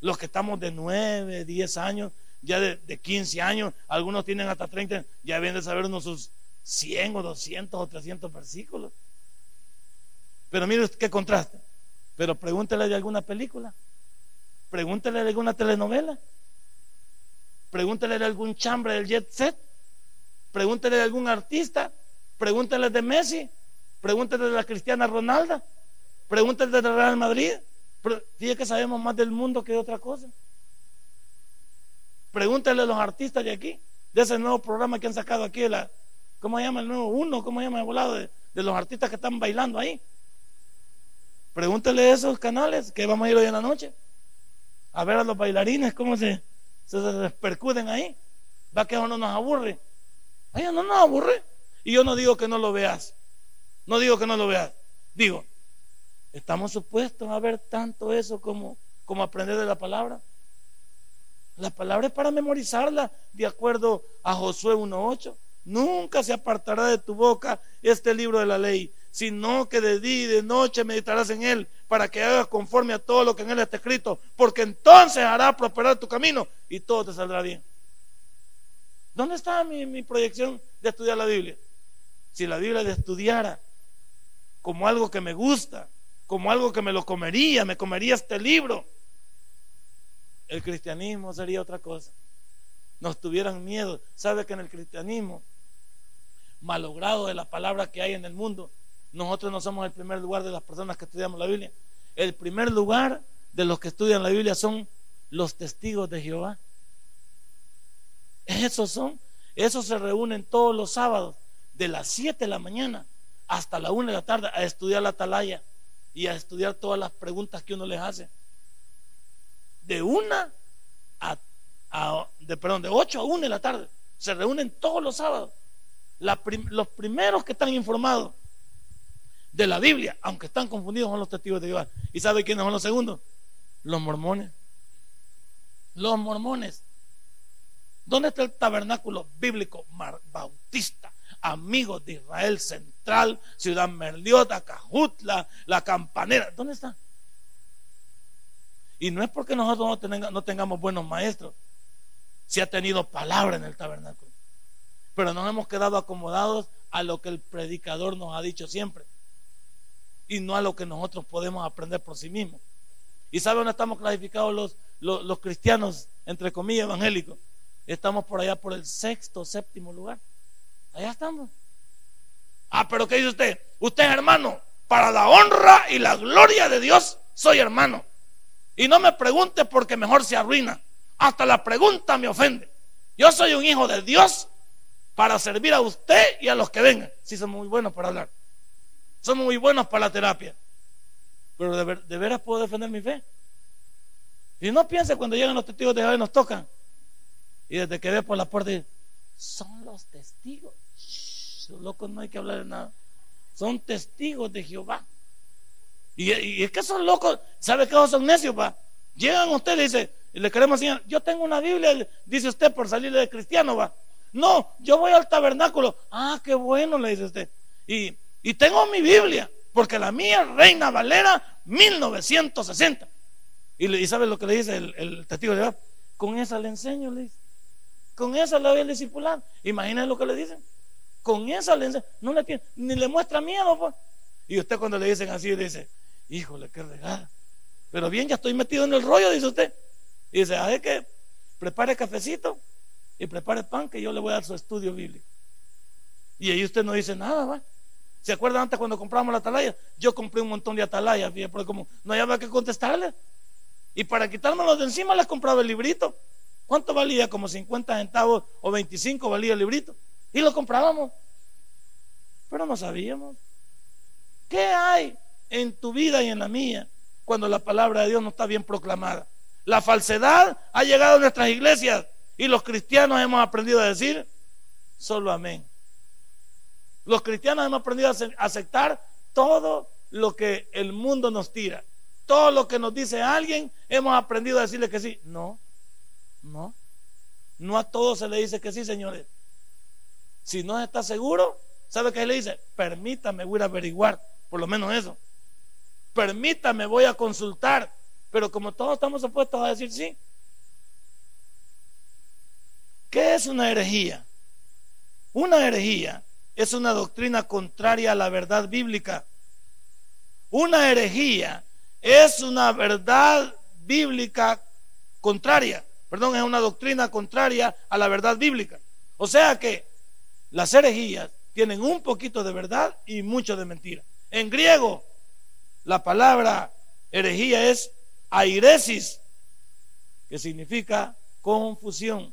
Los que estamos de 9, 10 años, ya de, 15 años, algunos tienen hasta 30, ya deben de saber unos sus 100 o 200 o 300 versículos. Pero mire qué contraste. Pero pregúntele de alguna película, pregúntele de alguna telenovela, pregúntele de algún chambre del jet set, pregúntele de algún artista, pregúntele de Messi, pregúntele de la Cristiana Ronalda, pregúntele de Real Madrid. Fíjate que sabemos más del mundo que de otra cosa. Pregúntale a los artistas de aquí, de ese nuevo programa que han sacado aquí, la, ¿cómo se llama el nuevo uno? ¿Cómo se llama el volado de, los artistas que están bailando ahí? Pregúntale a esos canales que vamos a ir hoy en la noche a ver a los bailarines cómo se, se, percuden ahí. Va que eso no nos aburre. Ay, no nos aburre. Y yo no digo que no lo veas. No digo que no lo veas. Digo, estamos supuestos a ver tanto eso como, como aprender de la palabra. La palabra es para memorizarla de acuerdo a Josué 1.8. Nunca se apartará de tu boca este libro de la ley, sino que de día y de noche meditarás en él para que hagas conforme a todo lo que en él está escrito, porque entonces hará prosperar tu camino y todo te saldrá bien. ¿Dónde está mi, proyección de estudiar la Biblia? Si la Biblia de estudiara como algo que me gusta, como algo que me lo comería, me comería este libro el cristianismo sería otra cosa. Nos tuvieran miedo. ¿Sabe que en el cristianismo, malogrado de la palabra que hay en el mundo, nosotros no somos el primer lugar de las personas que estudiamos la Biblia? El primer lugar de los que estudian la Biblia son los testigos de Jehová. Esos son, esos se reúnen todos los sábados de las 7 de la mañana hasta la 1 de la tarde a estudiar la atalaya y a estudiar todas las preguntas que uno les hace de una a, de, perdón, de 8 a 1 de la tarde. Se reúnen todos los sábados. los primeros que están informados de la Biblia, aunque están confundidos, son los testigos de Jehová. ¿Y sabe quiénes son los segundos? Los mormones. Los mormones. ¿Dónde está el tabernáculo bíblico bautista? Amigos de Israel Central, Ciudad Merliota, Cajutla, La Campanera. ¿Dónde está? Y no es porque nosotros no, tengamos buenos maestros. Si ha tenido palabra en el tabernáculo. Pero nos hemos quedado acomodados a lo que el predicador nos ha dicho siempre. Y no a lo que nosotros podemos aprender por sí mismos. ¿Y sabe dónde estamos clasificados los, los cristianos, entre comillas, evangélicos? Estamos por allá por el sexto, séptimo lugar. Allá estamos. Ah, pero ¿qué dice usted? Usted es hermano. Para la honra y la gloria de Dios, soy hermano. Y no me pregunte porque mejor se arruina. Hasta la pregunta me ofende. Yo soy un hijo de Dios para servir a usted y a los que vengan. Sí, somos muy buenos para hablar. Somos muy buenos para la terapia. Pero de, veras puedo defender mi fe. Y no piense cuando llegan los testigos de Jehová y nos tocan. Y desde que ve por la puerta, son los testigos. los locos no hay que hablar de nada. Son testigos de Jehová. Y, es que son locos, ¿sabe qué son necios, pa? Llegan ustedes y dicen, le queremos enseñar, yo tengo una Biblia, dice usted, por salir de cristiano, va. No, yo voy al tabernáculo. Ah, qué bueno, le dice usted. Y, y tengo mi Biblia, porque la mía Reina Valera 1960. Y, le, y ¿sabe lo que le dice el, testigo de Jehová? Con esa le enseño, le dice. Con esa le voy a discipular. Imagínense lo que le dicen. Con esa le. No le tiene, ni le muestra miedo, pues. Y usted cuando le dicen así, dice, híjole, qué regada. Pero bien, ya estoy metido en el rollo, dice usted. Y dice, a ver que prepare cafecito y prepare pan que yo le voy a dar su estudio bíblico. Y ahí usted no dice nada, ¿va? ¿Se acuerdan antes cuando compramos la atalaya? Yo compré un montón de atalayas, porque como no había que contestarle. Y para quitármelo de encima les compraba el librito. ¿Cuánto valía? Como 50 centavos o 25 valía el librito. Y lo comprábamos. Pero no sabíamos. ¿Qué hay en tu vida y en la mía cuando la palabra de Dios no está bien proclamada? La falsedad ha llegado a nuestras iglesias y los cristianos hemos aprendido a decir solo amén. Los cristianos hemos aprendido a aceptar todo lo que el mundo nos tira. Todo lo que nos dice alguien, hemos aprendido a decirle que sí. No, no. No a todos se le dice que sí, señores. Si no está seguro, ¿sabe qué le dice? Permítame, voy a averiguar, por lo menos eso. Permítame, voy a consultar. Pero como todos estamos supuestos a decir sí. ¿Qué es una herejía? Una herejía es una doctrina contraria a la verdad bíblica. Una herejía es una verdad bíblica contraria, perdón, es una doctrina contraria a la verdad bíblica. O sea que las herejías tienen un poquito de verdad y mucho de mentira. En griego, la palabra herejía es airesis, que significa confusión,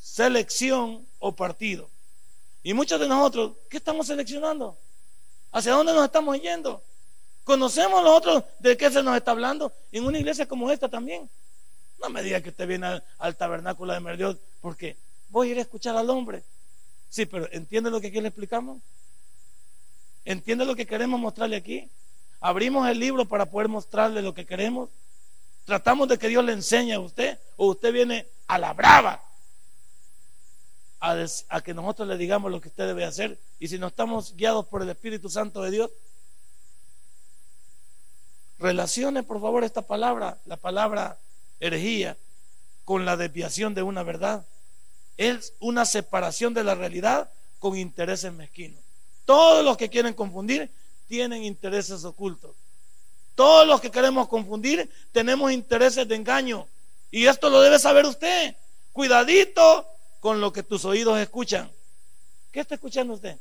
selección o partido. Y muchos de nosotros, ¿qué estamos seleccionando? ¿Hacia dónde nos estamos yendo? ¿Conocemos nosotros de qué se nos está hablando? En una iglesia como esta también. No me diga que usted viene al, tabernáculo de Merdiot porque voy a ir a escuchar al hombre. Sí, pero ¿entiende lo que aquí le explicamos? ¿Entiende lo que queremos mostrarle aquí? Abrimos el libro para poder mostrarle lo que queremos. Tratamos de que Dios le enseñe a usted o usted viene a la brava a, que nosotros le digamos lo que usted debe hacer. Y si no estamos guiados por el Espíritu Santo de Dios, relacione por favor esta palabra, la palabra herejía, con la desviación de una verdad. Es una separación de la realidad con intereses mezquinos. Todos los que quieren confundir tienen intereses ocultos. Todos los que queremos confundir tenemos intereses de engaño. Y esto lo debe saber usted. Cuidadito con lo que tus oídos escuchan. ¿Qué está escuchando usted?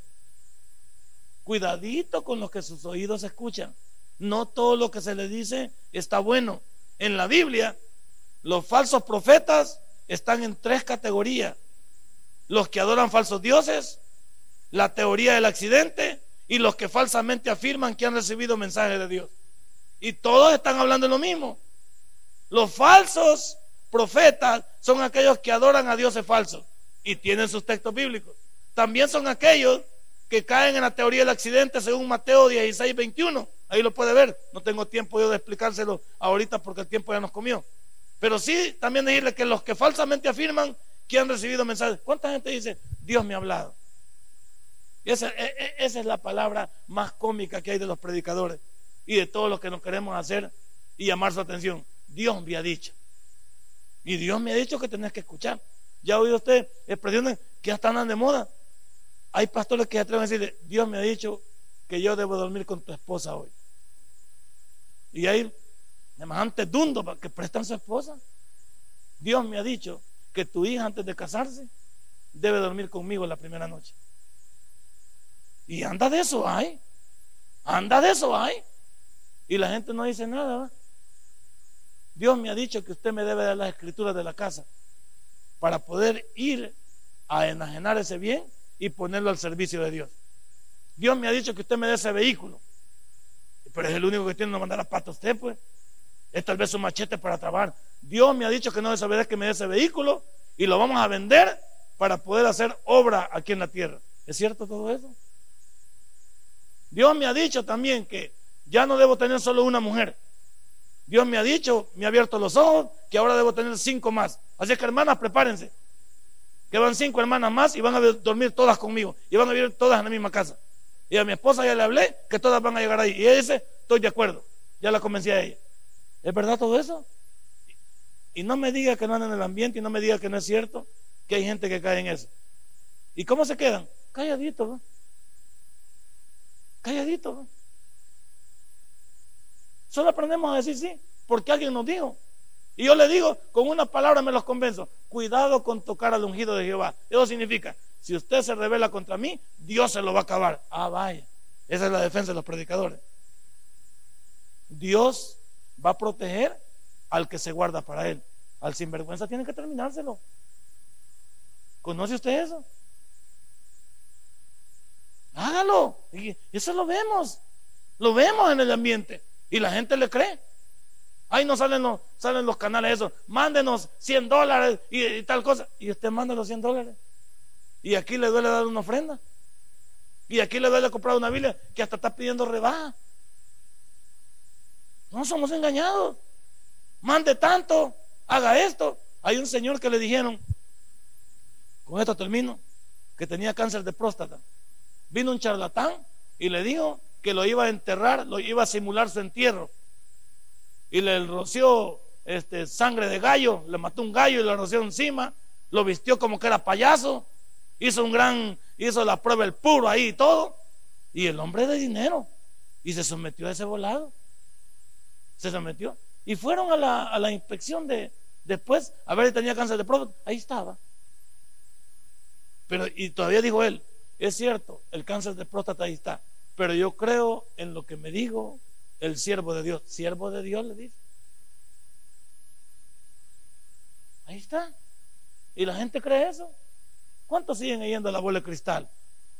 Cuidadito con lo que sus oídos escuchan. No todo lo que se le dice está bueno. En la Biblia, los falsos profetas están en tres categorías. Los que adoran falsos dioses, la teoría del accidente y los que falsamente afirman que han recibido mensajes de Dios. Y todos están hablando de lo mismo. Los falsos profetas son aquellos que adoran a dioses falsos y tienen sus textos bíblicos. También son aquellos que caen en la teoría del accidente según Mateo 16, 21. Ahí lo puede ver. No tengo tiempo yo de explicárselo ahorita porque el tiempo ya nos comió. Pero sí también decirle que los que falsamente afirman que han recibido mensajes. ¿Cuánta gente dice, Dios me ha hablado? Y esa, e, e, esa es la palabra más cómica que hay de los predicadores y de todos los que nos queremos hacer y llamar su atención. Dios me ha dicho. Y Dios me ha dicho que tenés que escuchar. ¿Ya ha oído usted expresiones que ya están de moda? Hay pastores que se atreven a decirle, Dios me ha dicho que yo debo dormir con tu esposa hoy. Y hay semejantes dundos que prestan su esposa. Dios me ha dicho que tu hija antes de casarse debe dormir conmigo la primera noche. Y anda de eso hay. Anda de eso hay. Y la gente no dice nada. Dios me ha dicho que usted me debe dar las escrituras de la casa para poder ir a enajenar ese bien y ponerlo al servicio de Dios. Dios me ha dicho que usted me dé ese vehículo, pero es el único que tiene que mandar a pata usted, pues. Es tal vez un machete para trabajar. Dios me ha dicho que no desaparezca que me dé ese vehículo y lo vamos a vender para poder hacer obra aquí en la tierra. ¿Es cierto todo eso? Dios me ha dicho también que ya no debo tener solo una mujer. Dios me ha dicho, me ha abierto los ojos, que ahora debo tener cinco más. Así que hermanas, prepárense. Que van cinco hermanas más y van a dormir todas conmigo. Y van a vivir todas en la misma casa. Y a mi esposa ya le hablé que todas van a llegar ahí. Y ella dice, estoy de acuerdo. Ya la convencí a ella. ¿Es verdad todo eso? Y no me diga que no anda en el ambiente y no me diga que no es cierto, que hay gente que cae en eso. ¿Y cómo se quedan? Calladitos, ¿no? Calladitos, ¿no? Solo aprendemos a decir sí, porque alguien nos dijo. Y yo le digo, con una palabra me los convenzo. Cuidado con tocar al ungido de Jehová. Eso significa, si usted se revela contra mí, Dios se lo va a acabar. Ah, vaya. Esa es la defensa de los predicadores. Dios va a proteger al que se guarda para él. Al sinvergüenza tiene que terminárselo. ¿Conoce usted eso? Hágalo. Y eso lo vemos. Lo vemos en el ambiente. Y la gente le cree. Ahí no salen los, salen los canales eso. Mándenos 100 dólares y, tal cosa. Y usted manda los 100 dólares. Y aquí le duele dar una ofrenda. Y aquí le duele comprar una Biblia que hasta está pidiendo rebaja. No somos engañados. Mande tanto, haga esto. Hay un señor que le dijeron, con esto termino, que tenía cáncer de próstata. Vino un charlatán y le dijo que lo iba a enterrar, lo iba a simular su entierro. Y le roció este, sangre de gallo, le mató un gallo y le roció encima, lo vistió como que era payaso, hizo un gran, hizo la prueba el puro ahí y todo. Y el hombre de dinero. Y se sometió a ese volado. Se sometió. Y fueron a la, a la inspección de después, a ver si tenía cáncer de próstata. Ahí estaba. Pero, y todavía dijo él, es cierto, el cáncer de próstata ahí está. Pero yo creo en lo que me dijo el siervo de Dios. Siervo de Dios le dice. Ahí está. ¿Y la gente cree eso? ¿Cuántos siguen yendo a la bola de cristal?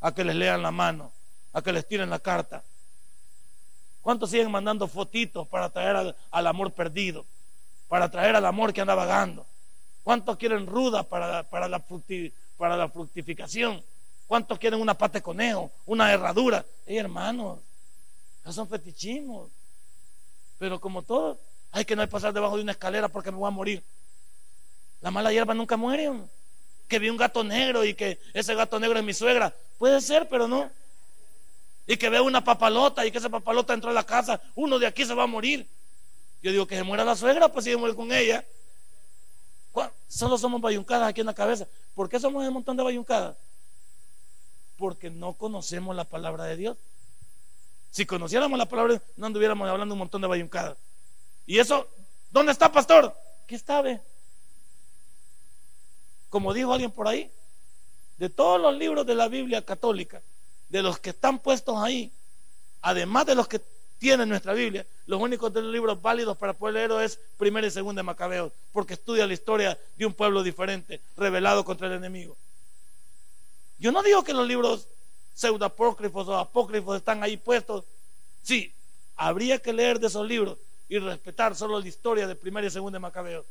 A que les lean la mano, a que les tiren la carta. ¿Cuántos siguen mandando fotitos para traer al, amor perdido? Para traer al amor que anda vagando. ¿Cuántos quieren ruda para, para, la, para la fructificación? ¿Cuántos quieren una pata de conejo, una herradura? Hey, hermanos, esos son fetichismos. Pero como todo, hay que no hay pasar debajo de una escalera porque me voy a morir. La mala hierba nunca muere. Que vi un gato negro y que ese gato negro es mi suegra. Puede ser, pero no. Y que veo una papalota y que esa papalota entró a la casa. Uno de aquí se va a morir. Yo digo que se muera la suegra, pues si yo muero con ella. Solo somos bayuncadas aquí en la cabeza. ¿Por qué somos un montón de bayuncadas? porque no conocemos la palabra de Dios. Si conociéramos la palabra, no anduviéramos hablando un montón de bayuncadas. Y eso, ¿dónde está, pastor? ¿Qué sabe? Como dijo alguien por ahí, de todos los libros de la Biblia católica, de los que están puestos ahí, además de los que tiene nuestra Biblia, los únicos de los libros válidos para poder leerlo es primero y segundo de Macabeos, porque estudia la historia de un pueblo diferente, revelado contra el enemigo. Yo no digo que los libros pseudoapócrifos o apócrifos están ahí puestos. Sí, habría que leer de esos libros y respetar solo la historia de primera y segunda de Macabeos,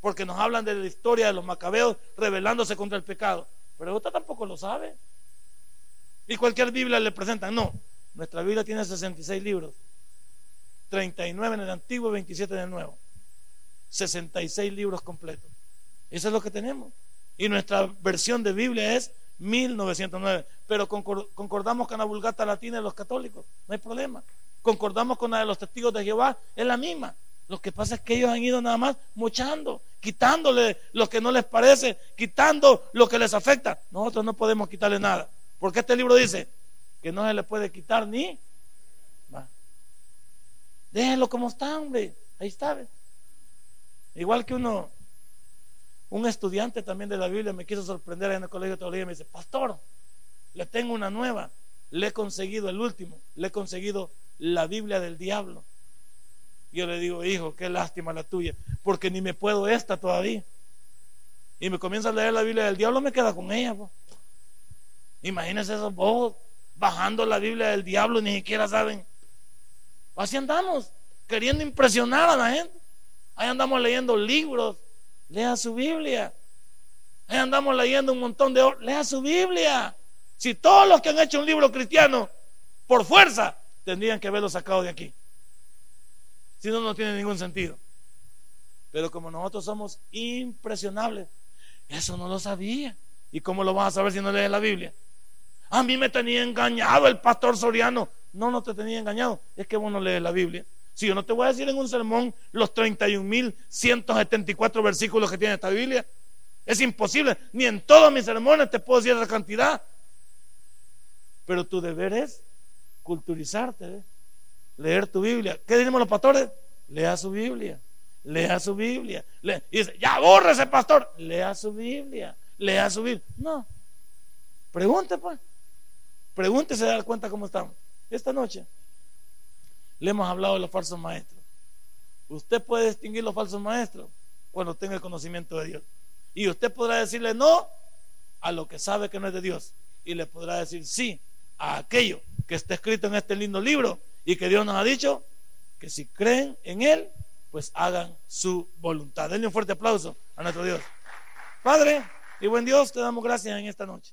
porque nos hablan de la historia de los Macabeos rebelándose contra el pecado. Pero usted tampoco lo sabe. Y cualquier Biblia le presentan. No, nuestra Biblia tiene 66 libros, 39 en el Antiguo y 27 en el Nuevo. 66 libros completos. Eso es lo que tenemos. Y nuestra versión de Biblia es 1909. Pero concordamos con la Vulgata Latina de los católicos, no hay problema. Concordamos con la de los testigos de Jehová, es la misma. Lo que pasa es que ellos han ido nada más mochando, quitándole lo que no les parece, quitando lo que les afecta. Nosotros no podemos quitarle nada. Porque este libro dice que no se le puede quitar ni. Va. Déjenlo como está, hombre. Ahí está. Igual que uno un estudiante también de la Biblia me quiso sorprender en el colegio de teología y me dice, pastor, le tengo una nueva, le he conseguido el último, le he conseguido la Biblia del diablo. Yo le digo, hijo, qué lástima la tuya, porque ni me puedo esta todavía. Y me comienza a leer la Biblia del diablo, me queda con ella. Imagínense esos vos bajando la Biblia del diablo, ni siquiera saben. Así andamos, queriendo impresionar a la gente. Ahí andamos leyendo libros Lea su Biblia. Ahí andamos leyendo un montón de... Lea su Biblia. Si todos los que han hecho un libro cristiano, por fuerza, tendrían que haberlo sacado de aquí. Si no, no tiene ningún sentido. Pero como nosotros somos impresionables, eso no lo sabía. ¿Y cómo lo vas a saber si no lees la Biblia? A mí me tenía engañado el pastor Soriano. No, no te tenía engañado. Es que vos no lees la Biblia. Si yo no te voy a decir en un sermón los 31.174 versículos que tiene esta Biblia, es imposible. Ni en todos mis sermones te puedo decir esa cantidad. Pero tu deber es culturizarte, leer tu Biblia. ¿Qué decimos los pastores? Lea su Biblia. Lea su Biblia. Y dice, ya borre ese pastor. Lea su Biblia. Lea su Biblia. No. Pregunte, pues. Pregúntese, dar cuenta cómo estamos. Esta noche le hemos hablado de los falsos maestros. Usted puede distinguir los falsos maestros cuando tenga el conocimiento de Dios. Y usted podrá decirle no a lo que sabe que no es de Dios. Y le podrá decir sí a aquello que está escrito en este lindo libro y que Dios nos ha dicho que si creen en Él, pues hagan su voluntad. Denle un fuerte aplauso a nuestro Dios. Padre y buen Dios, te damos gracias en esta noche.